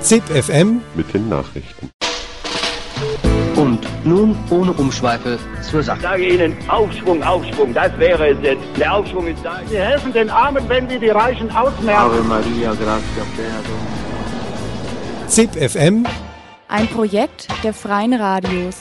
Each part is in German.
ZIP FM mit den Nachrichten. Und nun ohne Umschweife zur Ich Sache. sage Ihnen, Aufschwung, Aufschwung, das wäre es jetzt. Der Aufschwung ist da. Sie helfen den Armen, wenn sie die Reichen ausmerken. Maria, grazie ZIP FM Ein Projekt der Freien Radios.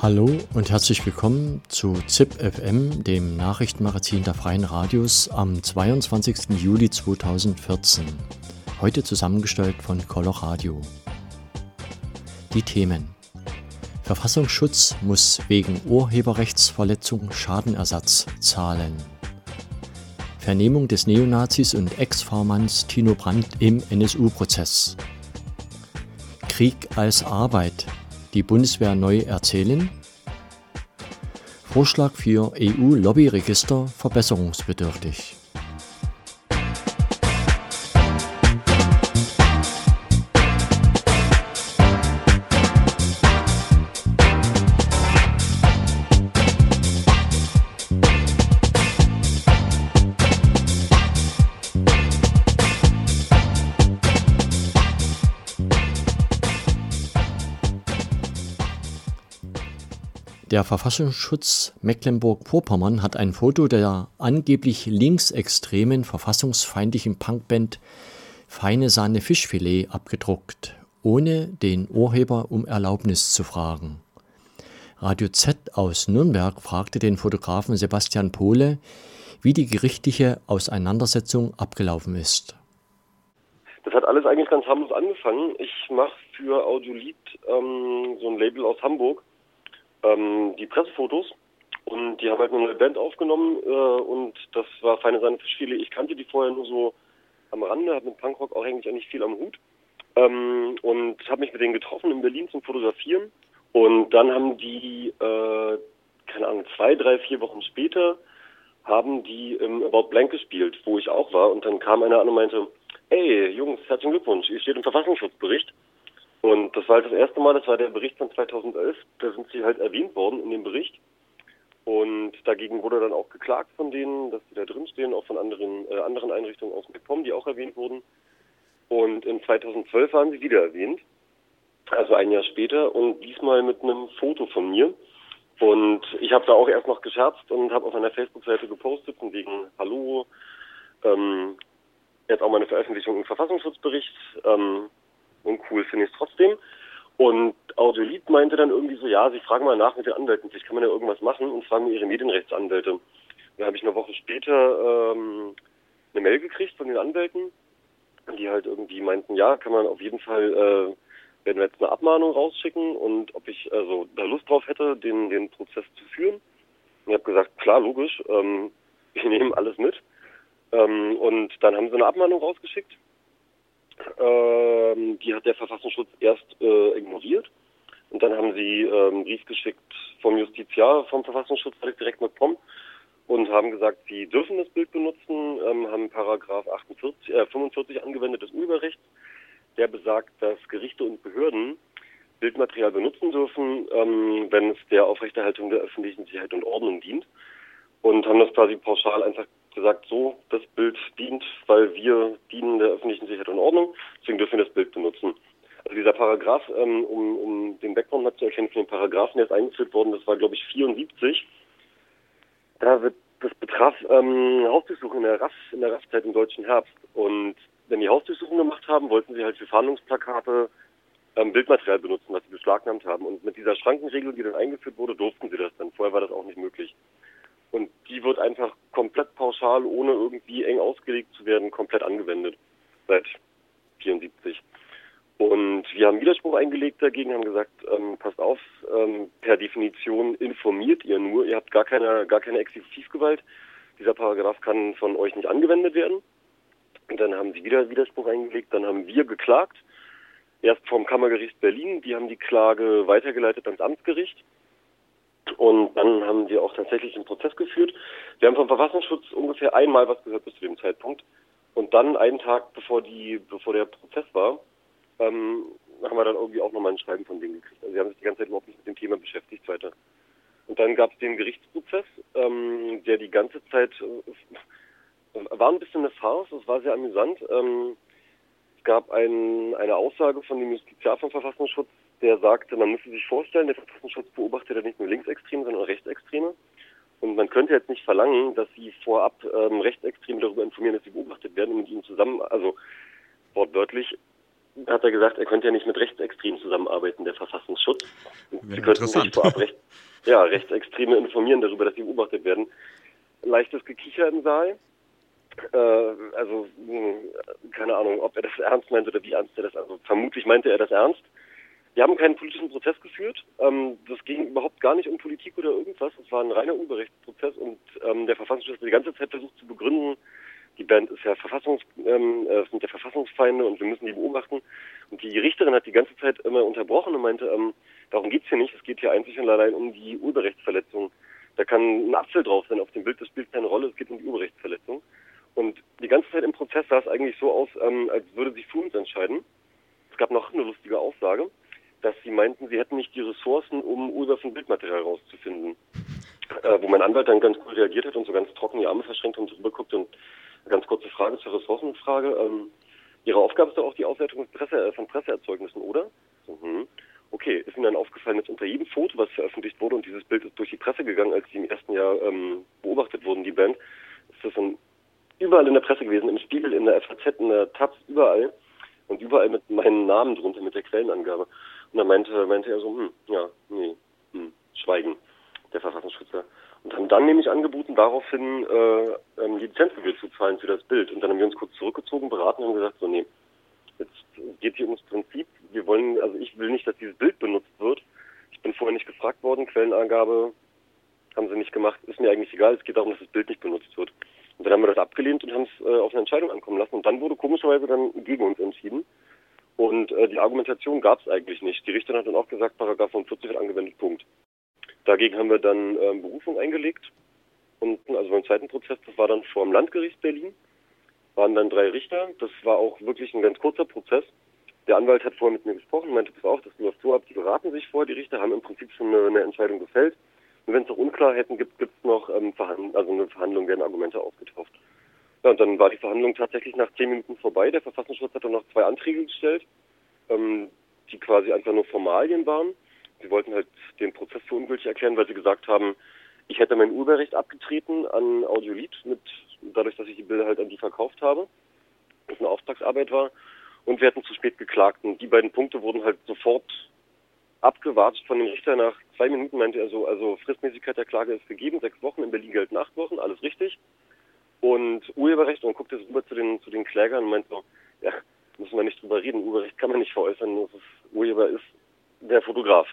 Hallo und herzlich willkommen zu ZIP FM, dem Nachrichtenmagazin der Freien Radios am 22. Juli 2014. Heute zusammengestellt von Coloradio. Die Themen. Verfassungsschutz muss wegen Urheberrechtsverletzung Schadenersatz zahlen. Vernehmung des Neonazis und Ex-Fahrmanns Tino Brandt im NSU-Prozess. Krieg als Arbeit. Die Bundeswehr neu erzählen. Vorschlag für EU-Lobbyregister verbesserungsbedürftig. Der Verfassungsschutz Mecklenburg-Vorpommern hat ein Foto der angeblich linksextremen verfassungsfeindlichen Punkband Feine Sahne Fischfilet abgedruckt, ohne den Urheber um Erlaubnis zu fragen. Radio Z aus Nürnberg fragte den Fotografen Sebastian Pohle, wie die gerichtliche Auseinandersetzung abgelaufen ist. Das hat alles eigentlich ganz harmlos angefangen. Ich mache für Audiolied ähm, so ein Label aus Hamburg ähm, die Pressefotos. Und die haben halt eine neue Band aufgenommen äh, und das war Feine Sahne Fischfilet. Ich kannte die vorher nur so am Rande, habe mit Punkrock auch eigentlich nicht viel am Hut. Ähm, und habe mich mit denen getroffen in Berlin zum Fotografieren. Und dann haben die, äh, keine Ahnung, zwei, drei, vier Wochen später haben die im About Blank gespielt, wo ich auch war. Und dann kam einer an und meinte, ey Jungs, herzlichen Glückwunsch, ihr steht im Verfassungsschutzbericht und das war halt das erste Mal, das war der Bericht von 2011, da sind sie halt erwähnt worden in dem Bericht. Und dagegen wurde dann auch geklagt von denen, dass sie da drin stehen, auch von anderen, äh, anderen Einrichtungen aus MacPom, die auch erwähnt wurden. Und in 2012 waren sie wieder erwähnt, also ein Jahr später, und diesmal mit einem Foto von mir. Und ich habe da auch erst noch gescherzt und habe auf meiner Facebook-Seite gepostet von wegen Hallo, ähm, jetzt auch meine Veröffentlichung im Verfassungsschutzbericht. Ähm, uncool finde ich es trotzdem. Und Audiolied meinte dann irgendwie so, ja, sie fragen mal nach mit den Anwälten, vielleicht kann man ja irgendwas machen und fragen ihre Medienrechtsanwälte. Dann habe ich eine Woche später ähm, eine Mail gekriegt von den Anwälten, die halt irgendwie meinten, ja, kann man auf jeden Fall, äh, werden wir jetzt eine Abmahnung rausschicken und ob ich also da Lust drauf hätte, den, den Prozess zu führen. Und ich habe gesagt, klar, logisch, ähm, wir nehmen alles mit. Ähm, und dann haben sie eine Abmahnung rausgeschickt. Ähm, die hat der Verfassungsschutz erst äh, ignoriert. Und dann haben sie ähm, einen Brief geschickt vom Justiziar, vom Verfassungsschutz direkt mit POM und haben gesagt, sie dürfen das Bild benutzen, ähm, haben Paragraph 48, äh, 45 angewendet des Urheberrechts, der besagt, dass Gerichte und Behörden Bildmaterial benutzen dürfen, ähm, wenn es der Aufrechterhaltung der öffentlichen Sicherheit und Ordnung dient. Und haben das quasi pauschal einfach gesagt, so, das Bild dient, weil wir dienen der öffentlichen Sicherheit und Ordnung, deswegen dürfen wir das Bild benutzen. Also dieser Paragraph, ähm, um, um den Background mal zu erkennen von den Paragraphen, der ist eingeführt worden, das war glaube ich 74. Da wird das betraf ähm, Hausdurchsuchungen in der RAF, in der RAF-Zeit im deutschen Herbst. Und wenn die Hausdurchsuchungen gemacht haben, wollten sie halt für Fahndungsplakate ähm, Bildmaterial benutzen, was sie beschlagnahmt haben. Und mit dieser Schrankenregel, die dann eingeführt wurde, durften sie das dann. Vorher war das auch nicht möglich. Und die wird einfach komplett pauschal, ohne irgendwie eng ausgelegt zu werden, komplett angewendet. Seit 74. Und wir haben Widerspruch eingelegt dagegen, haben gesagt, ähm, passt auf, ähm, per Definition informiert ihr nur, ihr habt gar keine, gar keine Exekutivgewalt. Dieser Paragraph kann von euch nicht angewendet werden. Und dann haben sie wieder Widerspruch eingelegt, dann haben wir geklagt. Erst vom Kammergericht Berlin, die haben die Klage weitergeleitet ans Amtsgericht. Und dann haben wir auch tatsächlich einen Prozess geführt. Wir haben vom Verfassungsschutz ungefähr einmal was gehört bis zu dem Zeitpunkt. Und dann einen Tag bevor die, bevor der Prozess war, ähm, haben wir dann irgendwie auch nochmal ein Schreiben von denen gekriegt. Also sie haben sich die ganze Zeit überhaupt nicht mit dem Thema beschäftigt weiter. Und dann gab es den Gerichtsprozess, ähm, der die ganze Zeit äh, war ein bisschen eine Farce, es war sehr amüsant. Ähm, es gab ein, eine Aussage von dem Justiziar vom Verfassungsschutz, der sagte, man müsse sich vorstellen, der Verfassungsschutz beobachtet ja nicht nur Linksextreme, sondern auch Rechtsextreme. Und man könnte jetzt nicht verlangen, dass sie vorab ähm, Rechtsextreme darüber informieren, dass sie beobachtet werden und mit ihnen zusammen, also wortwörtlich hat er gesagt, er könnte ja nicht mit Rechtsextremen zusammenarbeiten, der Verfassungsschutz. Sie könnten sich vorab Recht, ja, Rechtsextreme informieren darüber, dass sie beobachtet werden. Leichtes Gekicher im Saal. Äh, also, mh, keine Ahnung, ob er das ernst meint oder wie ernst er das, also vermutlich meinte er das ernst. Wir haben keinen politischen Prozess geführt. Ähm, das ging überhaupt gar nicht um Politik oder irgendwas. Es war ein reiner Urheberrechtsprozess und ähm, der Verfassungsschutz hat die ganze Zeit versucht zu begründen, die Band ist ja Verfassungs, ähm, äh, sind ja Verfassungsfeinde und wir müssen die beobachten. Und die Richterin hat die ganze Zeit immer unterbrochen und meinte, ähm, darum geht's hier nicht. Es geht hier einzig und allein um die Urheberrechtsverletzung. Da kann ein Apfel drauf sein auf dem Bild, das spielt keine Rolle, es geht um die Urheberrechtsverletzung. Und die ganze Zeit im Prozess sah es eigentlich so aus, ähm, als würde sich für uns entscheiden. Es gab noch eine lustige Aussage dass sie meinten, sie hätten nicht die Ressourcen, um Ursache von Bildmaterial rauszufinden. Äh, wo mein Anwalt dann ganz cool reagiert hat und so ganz trocken die Arme verschränkt und drüber guckt und eine ganz kurze Frage zur Ressourcenfrage. Ähm, Ihre Aufgabe ist doch auch die Auswertung Presse, äh, von Presseerzeugnissen, oder? So, hm. Okay, ist Ihnen dann aufgefallen, dass unter jedem Foto, was veröffentlicht wurde, und dieses Bild ist durch die Presse gegangen, als sie im ersten Jahr ähm, beobachtet wurden, die Band, ist das dann überall in der Presse gewesen, im Spiegel, in der FAZ, in der Taz, überall. Und überall mit meinem Namen drunter, mit der Quellenangabe. Und dann meinte, meinte er so, hm, ja, nee, hm, Schweigen, der Verfassungsschützer. Und haben dann nämlich angeboten, daraufhin äh, ähm, Lizenzgebühr zu zahlen für das Bild. Und dann haben wir uns kurz zurückgezogen, beraten und gesagt, so, nee, jetzt geht hier ums Prinzip. Wir wollen, also ich will nicht, dass dieses Bild benutzt wird. Ich bin vorher nicht gefragt worden, Quellenangabe haben sie nicht gemacht, ist mir eigentlich egal, es geht darum, dass das Bild nicht benutzt wird. Und dann haben wir das abgelehnt und haben es äh, auf eine Entscheidung ankommen lassen. Und dann wurde komischerweise dann gegen uns entschieden. Und äh, die Argumentation gab es eigentlich nicht. Die Richterin hat dann auch gesagt, Paragraph 45 wird angewendet, Punkt. Dagegen haben wir dann ähm, Berufung eingelegt. Und also beim zweiten Prozess, das war dann vor dem Landgericht Berlin, waren dann drei Richter. Das war auch wirklich ein ganz kurzer Prozess. Der Anwalt hat vorher mit mir gesprochen, meinte, pass auf, das läuft so ab, die beraten sich vor, die Richter haben im Prinzip schon eine, eine Entscheidung gefällt. Und wenn es noch Unklarheiten gibt, gibt es noch ähm, Verhand also eine Verhandlung, werden Argumente ausgetauscht. Ja, und dann war die Verhandlung tatsächlich nach zehn Minuten vorbei. Der Verfassungsschutz hat dann noch zwei Anträge gestellt, ähm, die quasi einfach nur Formalien waren. Sie wollten halt den Prozess für ungültig erklären, weil sie gesagt haben, ich hätte mein Urheberrecht abgetreten an Audiolied, mit, dadurch, dass ich die Bilder halt an die verkauft habe, das eine Auftragsarbeit war. Und wir hätten zu spät geklagt. Und die beiden Punkte wurden halt sofort abgewartet von dem Richter. Nach zwei Minuten meinte er so, also Fristmäßigkeit der Klage ist gegeben, sechs Wochen, in Berlin gelten acht Wochen, alles richtig und Urheberrecht und guckt jetzt rüber zu den, zu den Klägern und meint so, ja, müssen wir nicht drüber reden, Urheberrecht kann man nicht veräußern, nur das Urheber ist der Fotograf.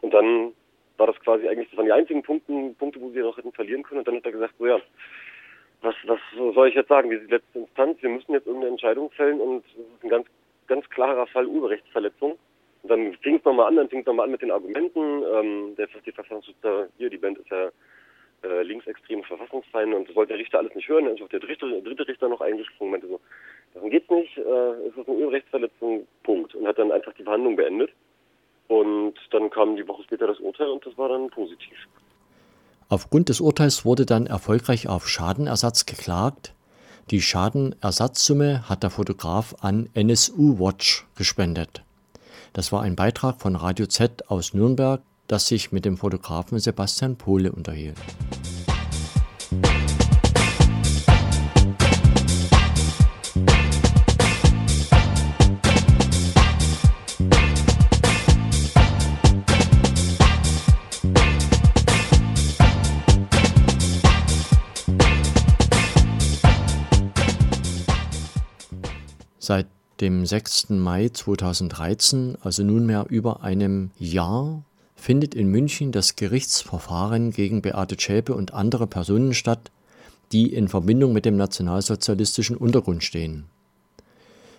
Und dann war das quasi eigentlich, das waren die einzigen Punkte, Punkte, wo sie noch hätten verlieren können und dann hat er gesagt, so ja, was, was soll ich jetzt sagen, wir sind die letzte Instanz, wir müssen jetzt irgendeine Entscheidung fällen und es ist ein ganz, ganz klarer Fall Urheberrechtsverletzung. Und dann fing es nochmal an, dann fing es nochmal an mit den Argumenten, ähm, der, die Verfassungsschützer, hier, die Band ist ja äh, linksextreme Verfassungsfeinde und das wollte der Richter alles nicht hören. Dann ist auch der dritte, dritte Richter noch eingesprungen und meinte so, darum geht's nicht, äh, es ist eine Urheberrechtsverletzung, Punkt. Und hat dann einfach die Verhandlung beendet. Und dann kam die Woche später das Urteil und das war dann positiv. Aufgrund des Urteils wurde dann erfolgreich auf Schadenersatz geklagt. Die Schadenersatzsumme hat der Fotograf an NSU Watch gespendet. Das war ein Beitrag von Radio Z aus Nürnberg das sich mit dem Fotografen Sebastian Pohle unterhielt. Seit dem 6. Mai 2013, also nunmehr über einem Jahr, findet in München das Gerichtsverfahren gegen Beate Zschäpe und andere Personen statt, die in Verbindung mit dem nationalsozialistischen Untergrund stehen.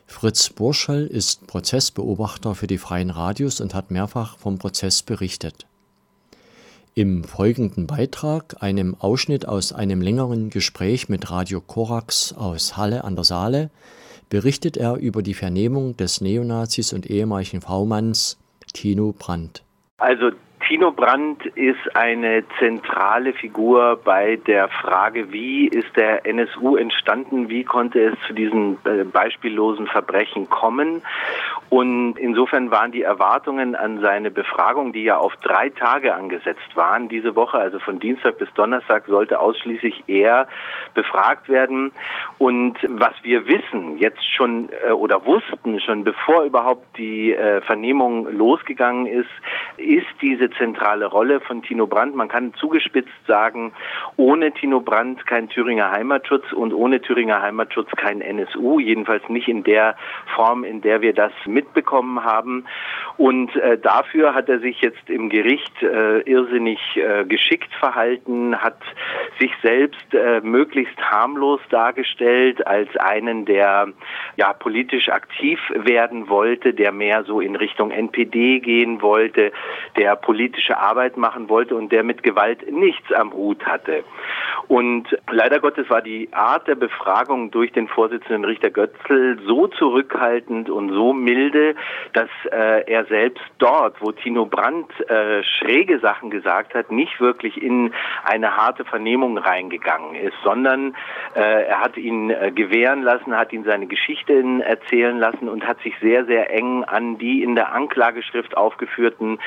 Fritz Burschall ist Prozessbeobachter für die Freien Radios und hat mehrfach vom Prozess berichtet. Im folgenden Beitrag, einem Ausschnitt aus einem längeren Gespräch mit Radio Korax aus Halle an der Saale, berichtet er über die Vernehmung des Neonazis und ehemaligen V-Manns Tino Brandt. Also Tino Brandt ist eine zentrale Figur bei der Frage, wie ist der NSU entstanden, wie konnte es zu diesen äh, beispiellosen Verbrechen kommen. Und insofern waren die Erwartungen an seine Befragung, die ja auf drei Tage angesetzt waren, diese Woche, also von Dienstag bis Donnerstag, sollte ausschließlich er befragt werden. Und was wir wissen, jetzt schon äh, oder wussten schon bevor überhaupt die äh, Vernehmung losgegangen ist, ist diese zentrale Rolle von Tino Brandt. Man kann zugespitzt sagen, ohne Tino Brandt kein Thüringer Heimatschutz und ohne Thüringer Heimatschutz kein NSU, jedenfalls nicht in der Form, in der wir das mitbekommen haben. Und äh, dafür hat er sich jetzt im Gericht äh, irrsinnig äh, geschickt verhalten, hat sich selbst äh, möglichst harmlos dargestellt als einen, der ja politisch aktiv werden wollte, der mehr so in Richtung NPD gehen wollte, der politische Arbeit machen wollte und der mit Gewalt nichts am Hut hatte. Und leider Gottes war die Art der Befragung durch den Vorsitzenden Richter Götzl so zurückhaltend und so milde, dass äh, er selbst dort, wo Tino Brandt äh, schräge Sachen gesagt hat, nicht wirklich in eine harte Vernehmung reingegangen ist, sondern äh, er hat ihn äh, gewähren lassen, hat ihn seine Geschichten erzählen lassen und hat sich sehr, sehr eng an die in der Anklageschrift aufgeführten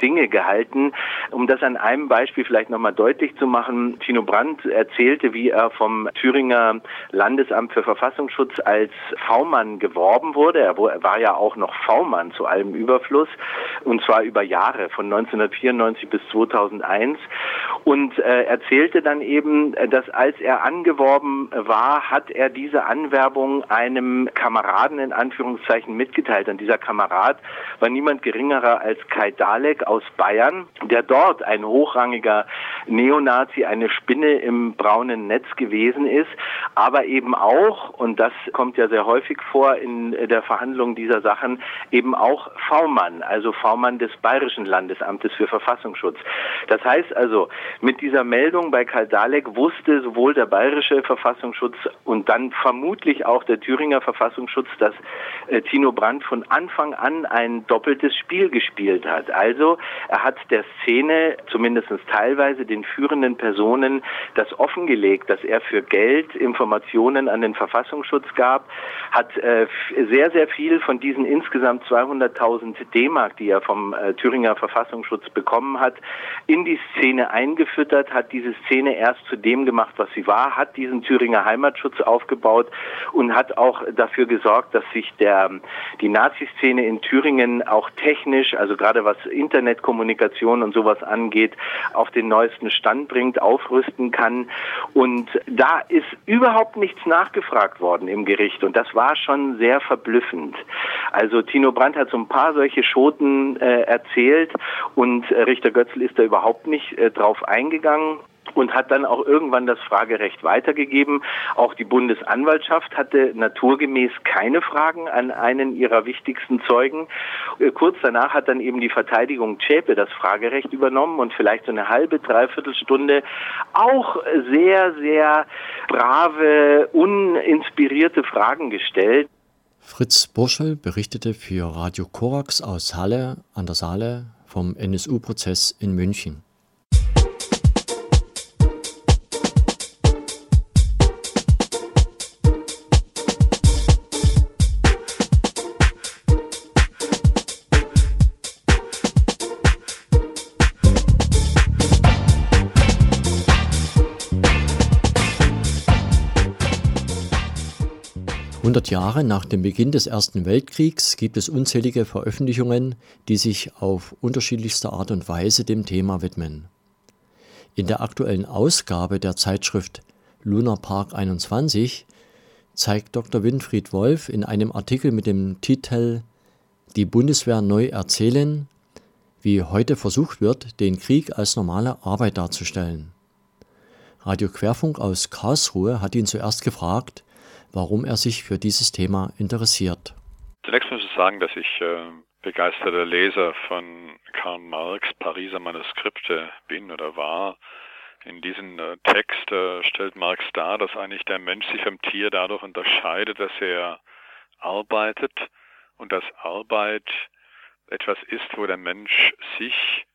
Dinge gehalten. Um das an einem Beispiel vielleicht nochmal deutlich zu machen, Tino Brandt erzählte, wie er vom Thüringer Landesamt für Verfassungsschutz als V-Mann geworben wurde. Er war ja auch noch V-Mann zu allem Überfluss und zwar über Jahre von 1994 bis 2001 und äh, erzählte dann eben, dass als er angeworben war, hat er diese Anwerbung einem Kameraden in Anführungszeichen mitgeteilt. Und dieser Kamerad war niemand geringerer als Kai Dalek aus Bayern, der dort ein hochrangiger Neonazi, eine Spinne im braunen Netz gewesen ist, aber eben auch, und das kommt ja sehr häufig vor in der Verhandlung dieser Sachen, eben auch V-Mann, also V-Mann des Bayerischen Landesamtes für Verfassungsschutz. Das heißt also, mit dieser Meldung bei Karl Dalek wusste sowohl der Bayerische Verfassungsschutz und dann vermutlich auch der Thüringer Verfassungsschutz, dass äh, Tino Brandt von Anfang an ein doppeltes Spiel gespielt hat. Also er hat der Szene zumindest teilweise den führenden Personen das offengelegt, dass er für Geld Informationen an den Verfassungsschutz gab, hat äh, sehr, sehr viel von diesen insgesamt 200.000 D-Mark, die er vom äh, Thüringer Verfassungsschutz bekommen hat, in die Szene eingefüttert, hat diese Szene erst zu dem gemacht, was sie war, hat diesen Thüringer Heimatschutz aufgebaut und hat auch dafür gesorgt, dass sich der, die Nazi-Szene in Thüringen auch technisch, also gerade was Internetkommunikation und sowas angeht, auf den neuesten Stand bringt, aufrüsten kann. Und da ist überhaupt nichts nachgefragt worden im Gericht. Und das war schon sehr verblüffend. Also Tino Brandt hat so ein paar solche Schoten äh, erzählt und äh, Richter Götzl ist da überhaupt nicht äh, drauf eingegangen und hat dann auch irgendwann das Fragerecht weitergegeben. Auch die Bundesanwaltschaft hatte naturgemäß keine Fragen an einen ihrer wichtigsten Zeugen. Äh, kurz danach hat dann eben die Verteidigung Zschäpe das Fragerecht übernommen und vielleicht so eine halbe, dreiviertel Stunde auch sehr, sehr brave, uninspirierte Fragen gestellt. Fritz Burschel berichtete für Radio Korax aus Halle an der Saale vom NSU-Prozess in München. 100 Jahre nach dem Beginn des Ersten Weltkriegs gibt es unzählige Veröffentlichungen, die sich auf unterschiedlichste Art und Weise dem Thema widmen. In der aktuellen Ausgabe der Zeitschrift Lunar Park 21 zeigt Dr. Winfried Wolf in einem Artikel mit dem Titel Die Bundeswehr neu erzählen, wie heute versucht wird, den Krieg als normale Arbeit darzustellen. Radio Querfunk aus Karlsruhe hat ihn zuerst gefragt, warum er sich für dieses Thema interessiert. Zunächst muss ich sagen, dass ich äh, begeisterter Leser von Karl Marx Pariser Manuskripte bin oder war. In diesem äh, Text äh, stellt Marx dar, dass eigentlich der Mensch sich vom Tier dadurch unterscheidet, dass er arbeitet und dass Arbeit etwas ist, wo der Mensch sich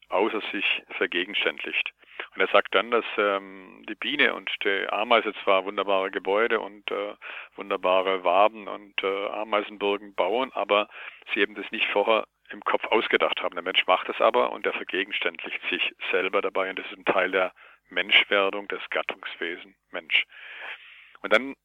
außer sich vergegenständlicht. Und er sagt dann, dass ähm, die Biene und die Ameise zwar wunderbare Gebäude und äh, wunderbare Waben und äh, Ameisenburgen bauen, aber sie eben das nicht vorher im Kopf ausgedacht haben. Der Mensch macht es aber und er vergegenständlicht sich selber dabei und das ist ein Teil der Menschwerdung des Gattungswesen Mensch. Und dann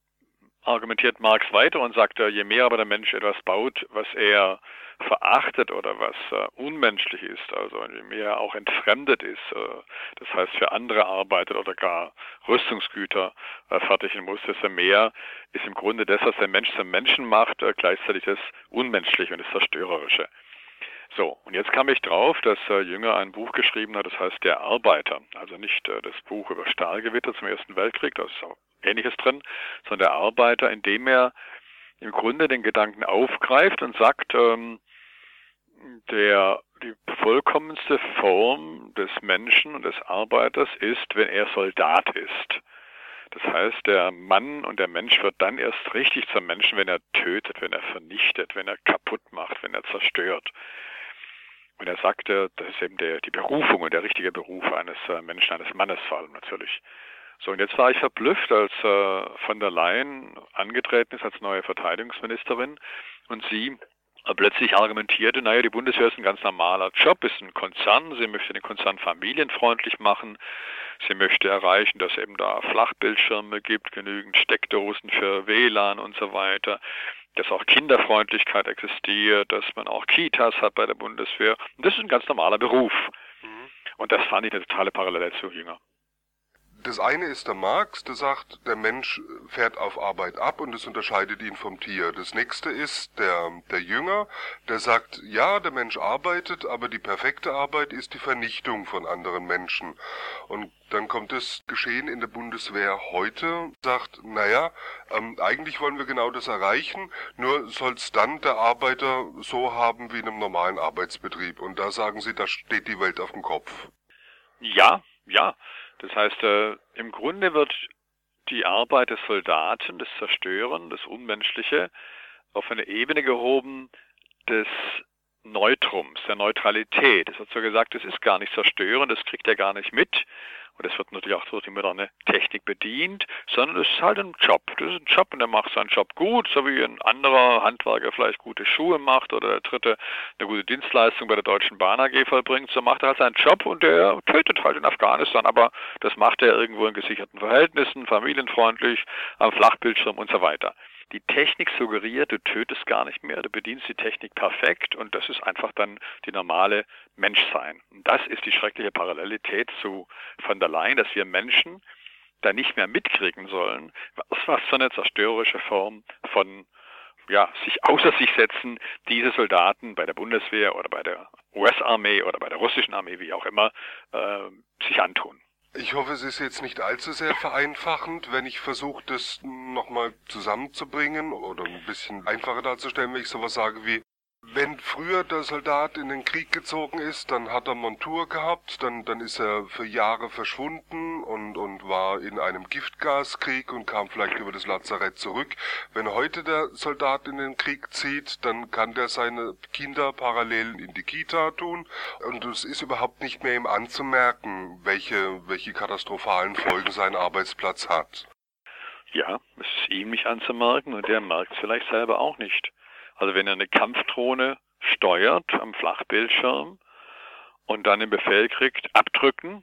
argumentiert Marx weiter und sagt, je mehr aber der Mensch etwas baut, was er verachtet oder was äh, unmenschlich ist, also je mehr er auch entfremdet ist, äh, das heißt für andere arbeitet oder gar Rüstungsgüter äh, fertigen muss, desto mehr ist im Grunde das, was der Mensch zum Menschen macht, äh, gleichzeitig das Unmenschliche und das Zerstörerische. So, und jetzt kam ich drauf, dass äh, Jünger ein Buch geschrieben hat, das heißt Der Arbeiter. Also nicht äh, das Buch über Stahlgewitter zum Ersten Weltkrieg, da ist auch Ähnliches drin, sondern der Arbeiter, indem er im Grunde den Gedanken aufgreift und sagt, ähm, der, die vollkommenste Form des Menschen und des Arbeiters ist, wenn er Soldat ist. Das heißt, der Mann und der Mensch wird dann erst richtig zum Menschen, wenn er tötet, wenn er vernichtet, wenn er kaputt macht, wenn er zerstört. Und er sagte, das ist eben der, die Berufung und der richtige Beruf eines äh, Menschen, eines Mannes vor allem natürlich. So, und jetzt war ich verblüfft, als äh, von der Leyen angetreten ist als neue Verteidigungsministerin und sie plötzlich argumentierte, naja, die Bundeswehr ist ein ganz normaler Job, ist ein Konzern, sie möchte den Konzern familienfreundlich machen, sie möchte erreichen, dass eben da Flachbildschirme gibt, genügend Steckdosen für WLAN und so weiter dass auch Kinderfreundlichkeit existiert, dass man auch Kitas hat bei der Bundeswehr. Und das ist ein ganz normaler Beruf. Mhm. Und das fand ich eine totale Parallele zu Jünger. Das eine ist der Marx, der sagt, der Mensch fährt auf Arbeit ab und es unterscheidet ihn vom Tier. Das nächste ist der, der Jünger, der sagt, ja, der Mensch arbeitet, aber die perfekte Arbeit ist die Vernichtung von anderen Menschen. Und dann kommt das Geschehen in der Bundeswehr heute, sagt, naja, ähm, eigentlich wollen wir genau das erreichen, nur soll es dann der Arbeiter so haben wie in einem normalen Arbeitsbetrieb. Und da sagen sie, da steht die Welt auf dem Kopf. Ja, ja. Das heißt, äh, im Grunde wird die Arbeit des Soldaten, das Zerstören, das Unmenschliche, auf eine Ebene gehoben des Neutrums, der Neutralität. Es wird so gesagt, es ist gar nicht zerstören, das kriegt er gar nicht mit. Und es wird natürlich auch durch die moderne Technik bedient, sondern es ist halt ein Job. Das ist ein Job und der macht seinen Job gut, so wie ein anderer Handwerker vielleicht gute Schuhe macht oder der dritte eine gute Dienstleistung bei der Deutschen Bahn AG vollbringt. So macht er halt seinen Job und der tötet halt in Afghanistan, aber das macht er irgendwo in gesicherten Verhältnissen, familienfreundlich, am Flachbildschirm und so weiter. Die Technik suggeriert, du tötest gar nicht mehr, du bedienst die Technik perfekt und das ist einfach dann die normale Menschsein. Und das ist die schreckliche Parallelität zu von der Leyen, dass wir Menschen da nicht mehr mitkriegen sollen, was, was für eine zerstörerische Form von ja, sich außer sich setzen, diese Soldaten bei der Bundeswehr oder bei der US-Armee oder bei der russischen Armee, wie auch immer, äh, sich antun. Ich hoffe, es ist jetzt nicht allzu sehr vereinfachend, wenn ich versuche, das nochmal zusammenzubringen oder ein bisschen einfacher darzustellen, wenn ich sowas sage wie, wenn früher der Soldat in den Krieg gezogen ist, dann hat er Montur gehabt, dann, dann ist er für Jahre verschwunden und, und war in einem Giftgaskrieg und kam vielleicht über das Lazarett zurück. Wenn heute der Soldat in den Krieg zieht, dann kann der seine Kinder parallel in die Kita tun und es ist überhaupt nicht mehr ihm anzumerken, welche, welche katastrophalen Folgen sein Arbeitsplatz hat. Ja, es ist ihm nicht anzumerken und der merkt es vielleicht selber auch nicht. Also wenn er eine Kampfdrohne steuert am Flachbildschirm und dann den Befehl kriegt, abdrücken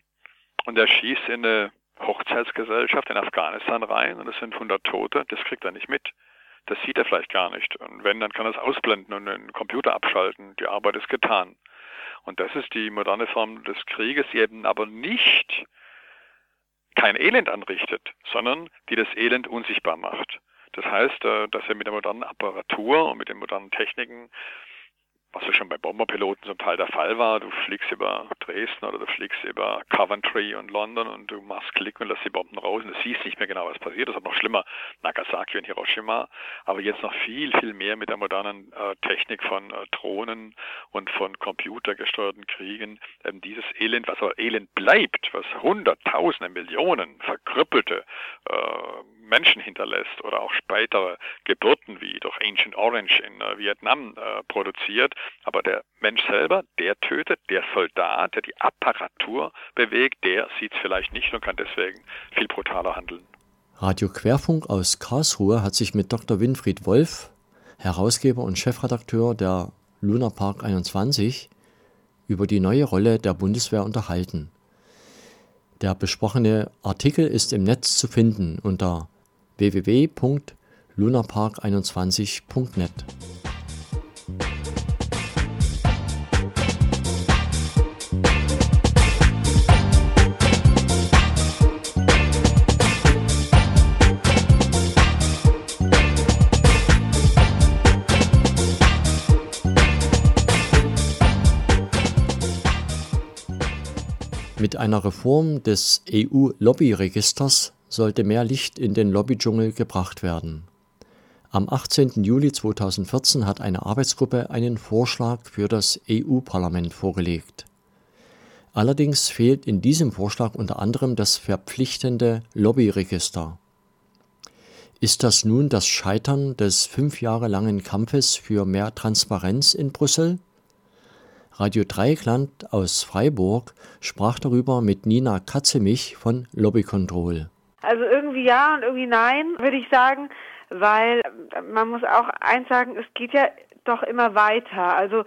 und er schießt in eine Hochzeitsgesellschaft in Afghanistan rein und es sind 100 Tote, das kriegt er nicht mit. Das sieht er vielleicht gar nicht. Und wenn, dann kann er es ausblenden und den Computer abschalten. Die Arbeit ist getan. Und das ist die moderne Form des Krieges, die eben aber nicht kein Elend anrichtet, sondern die das Elend unsichtbar macht. Das heißt, äh, dass er mit der modernen Apparatur und mit den modernen Techniken was ja schon bei Bomberpiloten zum Teil der Fall war. Du fliegst über Dresden oder du fliegst über Coventry und London und du machst Klick und lässt die Bomben raus und du siehst nicht mehr genau, was passiert. Das ist noch schlimmer, Nagasaki und Hiroshima. Aber jetzt noch viel, viel mehr mit der modernen äh, Technik von äh, Drohnen und von computergesteuerten Kriegen. Ähm, dieses Elend, was aber Elend bleibt, was Hunderttausende, Millionen verkrüppelte äh, Menschen hinterlässt oder auch spätere Geburten wie durch Ancient Orange in äh, Vietnam äh, produziert. Aber der Mensch selber, der tötet, der Soldat, der die Apparatur bewegt, der sieht es vielleicht nicht und kann deswegen viel brutaler handeln. Radio Querfunk aus Karlsruhe hat sich mit Dr. Winfried Wolf, Herausgeber und Chefredakteur der Luna Park 21, über die neue Rolle der Bundeswehr unterhalten. Der besprochene Artikel ist im Netz zu finden unter www.lunapark21.net. Mit einer Reform des EU-Lobbyregisters sollte mehr Licht in den Lobbydschungel gebracht werden. Am 18. Juli 2014 hat eine Arbeitsgruppe einen Vorschlag für das EU-Parlament vorgelegt. Allerdings fehlt in diesem Vorschlag unter anderem das verpflichtende Lobbyregister. Ist das nun das Scheitern des fünf Jahre langen Kampfes für mehr Transparenz in Brüssel? Radio Dreieckland aus Freiburg sprach darüber mit Nina Katzemich von Lobby Control. Also irgendwie ja und irgendwie nein, würde ich sagen, weil man muss auch eins sagen, es geht ja doch immer weiter. Also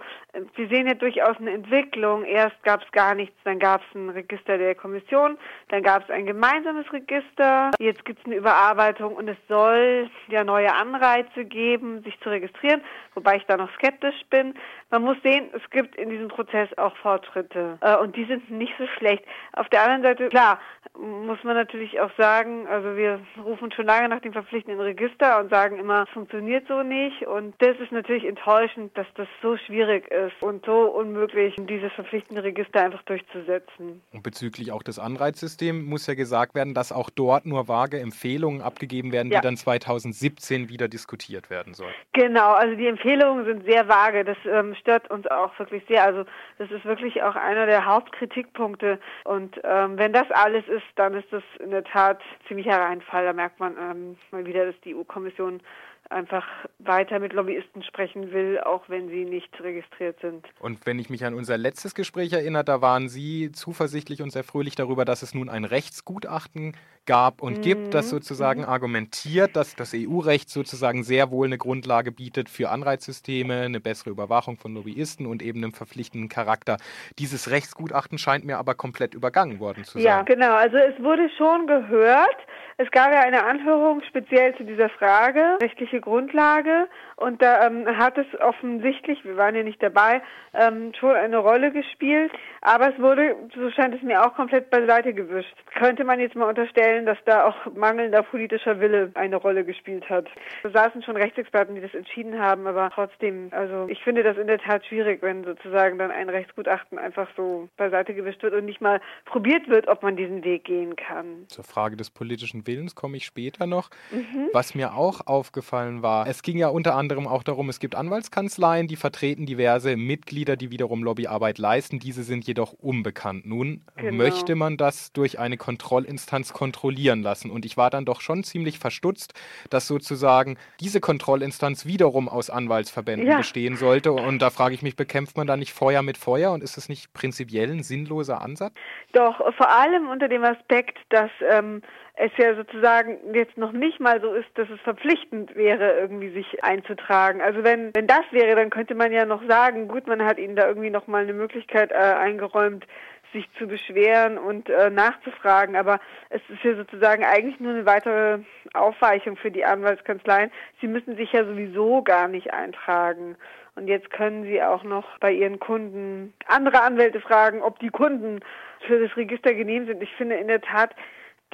wir sehen ja durchaus eine Entwicklung. Erst gab es gar nichts, dann gab es ein Register der Kommission, dann gab es ein gemeinsames Register, jetzt gibt es eine Überarbeitung und es soll ja neue Anreize geben, sich zu registrieren, wobei ich da noch skeptisch bin. Man muss sehen, es gibt in diesem Prozess auch Fortschritte äh, und die sind nicht so schlecht. Auf der anderen Seite, klar, muss man natürlich auch sagen, also wir rufen schon lange nach dem verpflichtenden Register und sagen immer, es funktioniert so nicht und das ist natürlich enttäuschend, dass das so schwierig ist ist und so unmöglich, dieses verpflichtende Register einfach durchzusetzen. Und bezüglich auch des Anreizsystems muss ja gesagt werden, dass auch dort nur vage Empfehlungen abgegeben werden, ja. die dann 2017 wieder diskutiert werden sollen. Genau, also die Empfehlungen sind sehr vage. Das ähm, stört uns auch wirklich sehr. Also das ist wirklich auch einer der Hauptkritikpunkte. Und ähm, wenn das alles ist, dann ist das in der Tat ziemlicher Reinfall. Da merkt man ähm, mal wieder, dass die EU-Kommission einfach weiter mit Lobbyisten sprechen will, auch wenn sie nicht registriert sind. Und wenn ich mich an unser letztes Gespräch erinnere, da waren Sie zuversichtlich und sehr fröhlich darüber, dass es nun ein Rechtsgutachten gab und mhm. gibt, das sozusagen mhm. argumentiert, dass das EU-Recht sozusagen sehr wohl eine Grundlage bietet für Anreizsysteme, eine bessere Überwachung von Lobbyisten und eben einen verpflichtenden Charakter. Dieses Rechtsgutachten scheint mir aber komplett übergangen worden zu sein. Ja, genau. Also es wurde schon gehört. Es gab ja eine Anhörung speziell zu dieser Frage, rechtliche Grundlage. Und da ähm, hat es offensichtlich, wir waren ja nicht dabei, ähm, schon eine Rolle gespielt. Aber es wurde, so scheint es mir auch, komplett beiseite gewischt. Könnte man jetzt mal unterstellen, dass da auch mangelnder politischer Wille eine Rolle gespielt hat. Da saßen schon Rechtsexperten, die das entschieden haben, aber trotzdem, also ich finde das in der Tat schwierig, wenn sozusagen dann ein Rechtsgutachten einfach so beiseite gewischt wird und nicht mal probiert wird, ob man diesen Weg gehen kann. Zur Frage des politischen Willens komme ich später noch. Mhm. Was mir auch aufgefallen war, es ging ja unter anderem auch darum, es gibt Anwaltskanzleien, die vertreten diverse Mitglieder, die wiederum Lobbyarbeit leisten. Diese sind jedoch unbekannt. Nun genau. möchte man das durch eine Kontrollinstanz kontrollieren lassen. Und ich war dann doch schon ziemlich verdutzt, dass sozusagen diese Kontrollinstanz wiederum aus Anwaltsverbänden ja. bestehen sollte. Und da frage ich mich, bekämpft man da nicht Feuer mit Feuer? Und ist das nicht prinzipiell ein sinnloser Ansatz? Doch, vor allem unter dem Aspekt, dass ähm, es ja sozusagen jetzt noch nicht mal so ist, dass es verpflichtend wäre, irgendwie sich einzutragen. Also wenn, wenn das wäre, dann könnte man ja noch sagen, gut, man hat ihnen da irgendwie noch mal eine Möglichkeit äh, eingeräumt, sich zu beschweren und äh, nachzufragen. Aber es ist ja sozusagen eigentlich nur eine weitere Aufweichung für die Anwaltskanzleien. Sie müssen sich ja sowieso gar nicht eintragen. Und jetzt können Sie auch noch bei Ihren Kunden andere Anwälte fragen, ob die Kunden für das Register genehm sind. Ich finde in der Tat,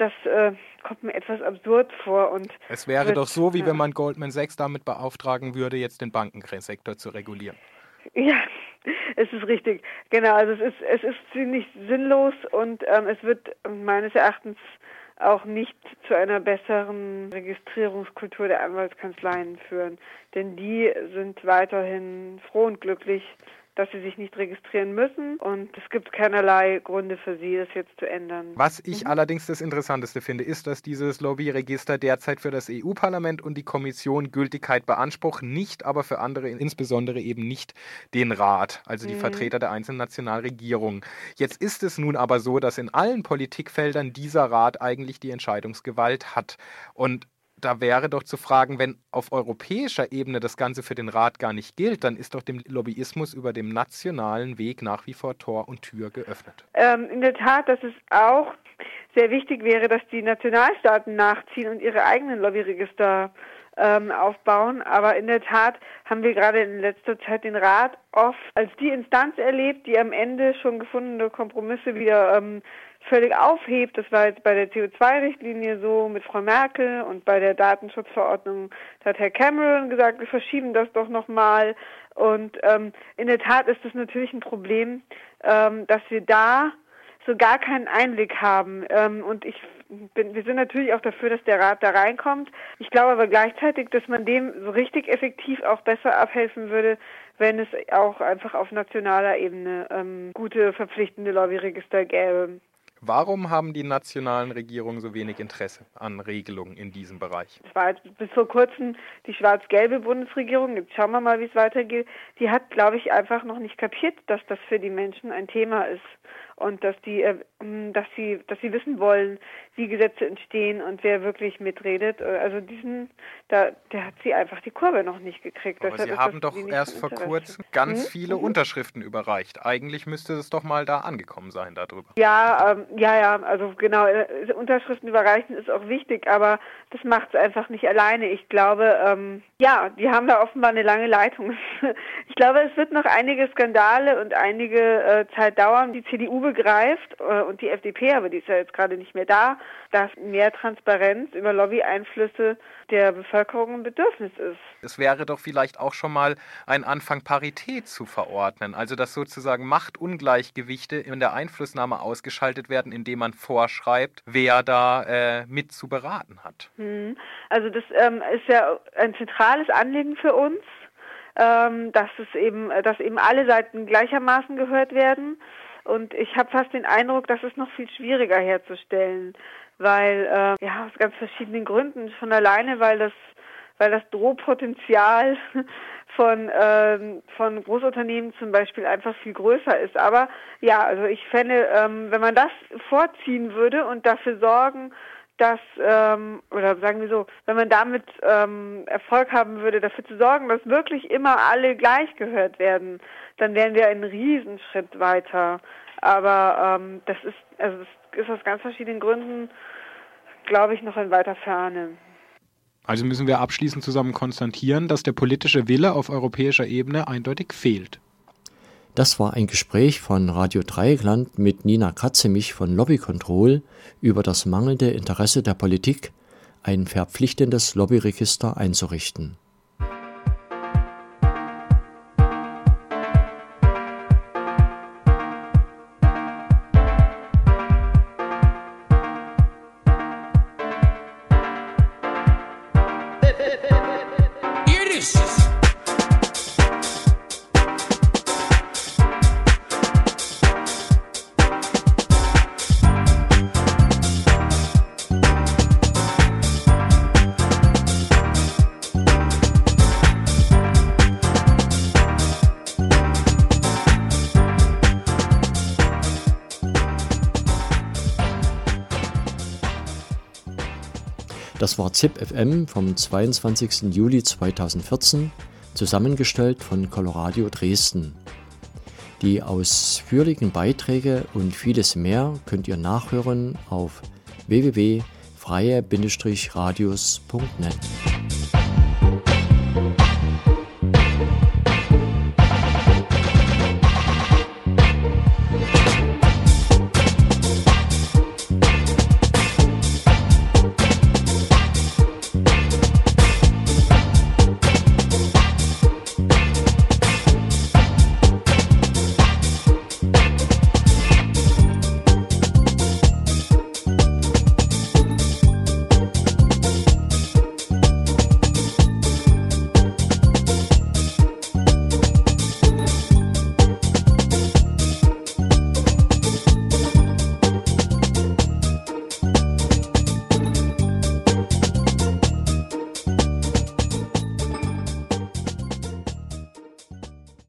das äh, kommt mir etwas absurd vor. Und es wäre wird, doch so, wie ja. wenn man Goldman Sachs damit beauftragen würde, jetzt den Bankensektor zu regulieren. Ja, es ist richtig. Genau, also es ist, es ist ziemlich sinnlos und ähm, es wird meines Erachtens auch nicht zu einer besseren Registrierungskultur der Anwaltskanzleien führen. Denn die sind weiterhin froh und glücklich, dass sie sich nicht registrieren müssen und es gibt keinerlei Gründe für sie, das jetzt zu ändern. Was ich mhm. allerdings das Interessanteste finde, ist, dass dieses Lobbyregister derzeit für das EU-Parlament und die Kommission Gültigkeit beansprucht, nicht aber für andere, insbesondere eben nicht den Rat, also die mhm. Vertreter der einzelnen Nationalregierungen. Jetzt ist es nun aber so, dass in allen Politikfeldern dieser Rat eigentlich die Entscheidungsgewalt hat. Und da wäre doch zu fragen, wenn auf europäischer Ebene das Ganze für den Rat gar nicht gilt, dann ist doch dem Lobbyismus über dem nationalen Weg nach wie vor Tor und Tür geöffnet. Ähm, in der Tat, dass es auch sehr wichtig wäre, dass die Nationalstaaten nachziehen und ihre eigenen Lobbyregister ähm, aufbauen. Aber in der Tat haben wir gerade in letzter Zeit den Rat oft als die Instanz erlebt, die am Ende schon gefundene Kompromisse wieder ähm, völlig aufhebt. Das war jetzt bei der CO2-Richtlinie so mit Frau Merkel und bei der Datenschutzverordnung da hat Herr Cameron gesagt, wir verschieben das doch nochmal. Und ähm, in der Tat ist es natürlich ein Problem, ähm, dass wir da so gar keinen Einblick haben. Ähm, und ich bin, wir sind natürlich auch dafür, dass der Rat da reinkommt. Ich glaube aber gleichzeitig, dass man dem so richtig effektiv auch besser abhelfen würde, wenn es auch einfach auf nationaler Ebene ähm, gute verpflichtende Lobbyregister gäbe. Warum haben die nationalen Regierungen so wenig Interesse an Regelungen in diesem Bereich? Es war bis vor kurzem die schwarz-gelbe Bundesregierung. Jetzt schauen wir mal, wie es weitergeht. Die hat, glaube ich, einfach noch nicht kapiert, dass das für die Menschen ein Thema ist und dass die, äh, dass sie, dass sie wissen wollen, wie Gesetze entstehen und wer wirklich mitredet. Äh, also diesen, da, der hat sie einfach die Kurve noch nicht gekriegt. Aber Deshalb Sie haben doch erst vor kurzem ganz hm? viele mhm. Unterschriften überreicht. Eigentlich müsste es doch mal da angekommen sein darüber. Ja, ähm, ja, ja. Also genau, äh, Unterschriften überreichen ist auch wichtig, aber das macht es einfach nicht alleine. Ich glaube, ähm, ja, die haben da offenbar eine lange Leitung. ich glaube, es wird noch einige Skandale und einige äh, Zeit dauern. Die CDU begreift äh, und die FDP, aber die ist ja jetzt gerade nicht mehr da, dass mehr Transparenz über Lobbyeinflüsse der Bevölkerung ein Bedürfnis ist. Es wäre doch vielleicht auch schon mal ein Anfang, Parität zu verordnen, also dass sozusagen Machtungleichgewichte in der Einflussnahme ausgeschaltet werden, indem man vorschreibt, wer da äh, mit zu beraten hat. Hm. Also das ähm, ist ja ein zentrales Anliegen für uns. Ähm, dass es eben, dass eben alle Seiten gleichermaßen gehört werden. Und ich habe fast den Eindruck, das ist noch viel schwieriger herzustellen, weil äh, ja aus ganz verschiedenen Gründen schon alleine, weil das weil das Drohpotenzial von ähm, von Großunternehmen zum Beispiel einfach viel größer ist. Aber ja, also ich fände, ähm, wenn man das vorziehen würde und dafür sorgen, dass, ähm, oder sagen wir so, wenn man damit ähm, Erfolg haben würde, dafür zu sorgen, dass wirklich immer alle gleich gehört werden, dann wären wir einen Riesenschritt weiter. Aber ähm, das ist, also das ist aus ganz verschiedenen Gründen, glaube ich, noch in weiter Ferne. Also müssen wir abschließend zusammen konstatieren, dass der politische Wille auf europäischer Ebene eindeutig fehlt. Das war ein Gespräch von Radio Dreieckland mit Nina Katzemich von Lobby Control über das mangelnde Interesse der Politik, ein verpflichtendes Lobbyregister einzurichten. War ZIP FM vom 22. Juli 2014, zusammengestellt von Coloradio Dresden. Die ausführlichen Beiträge und vieles mehr könnt ihr nachhören auf www.freie-radios.net.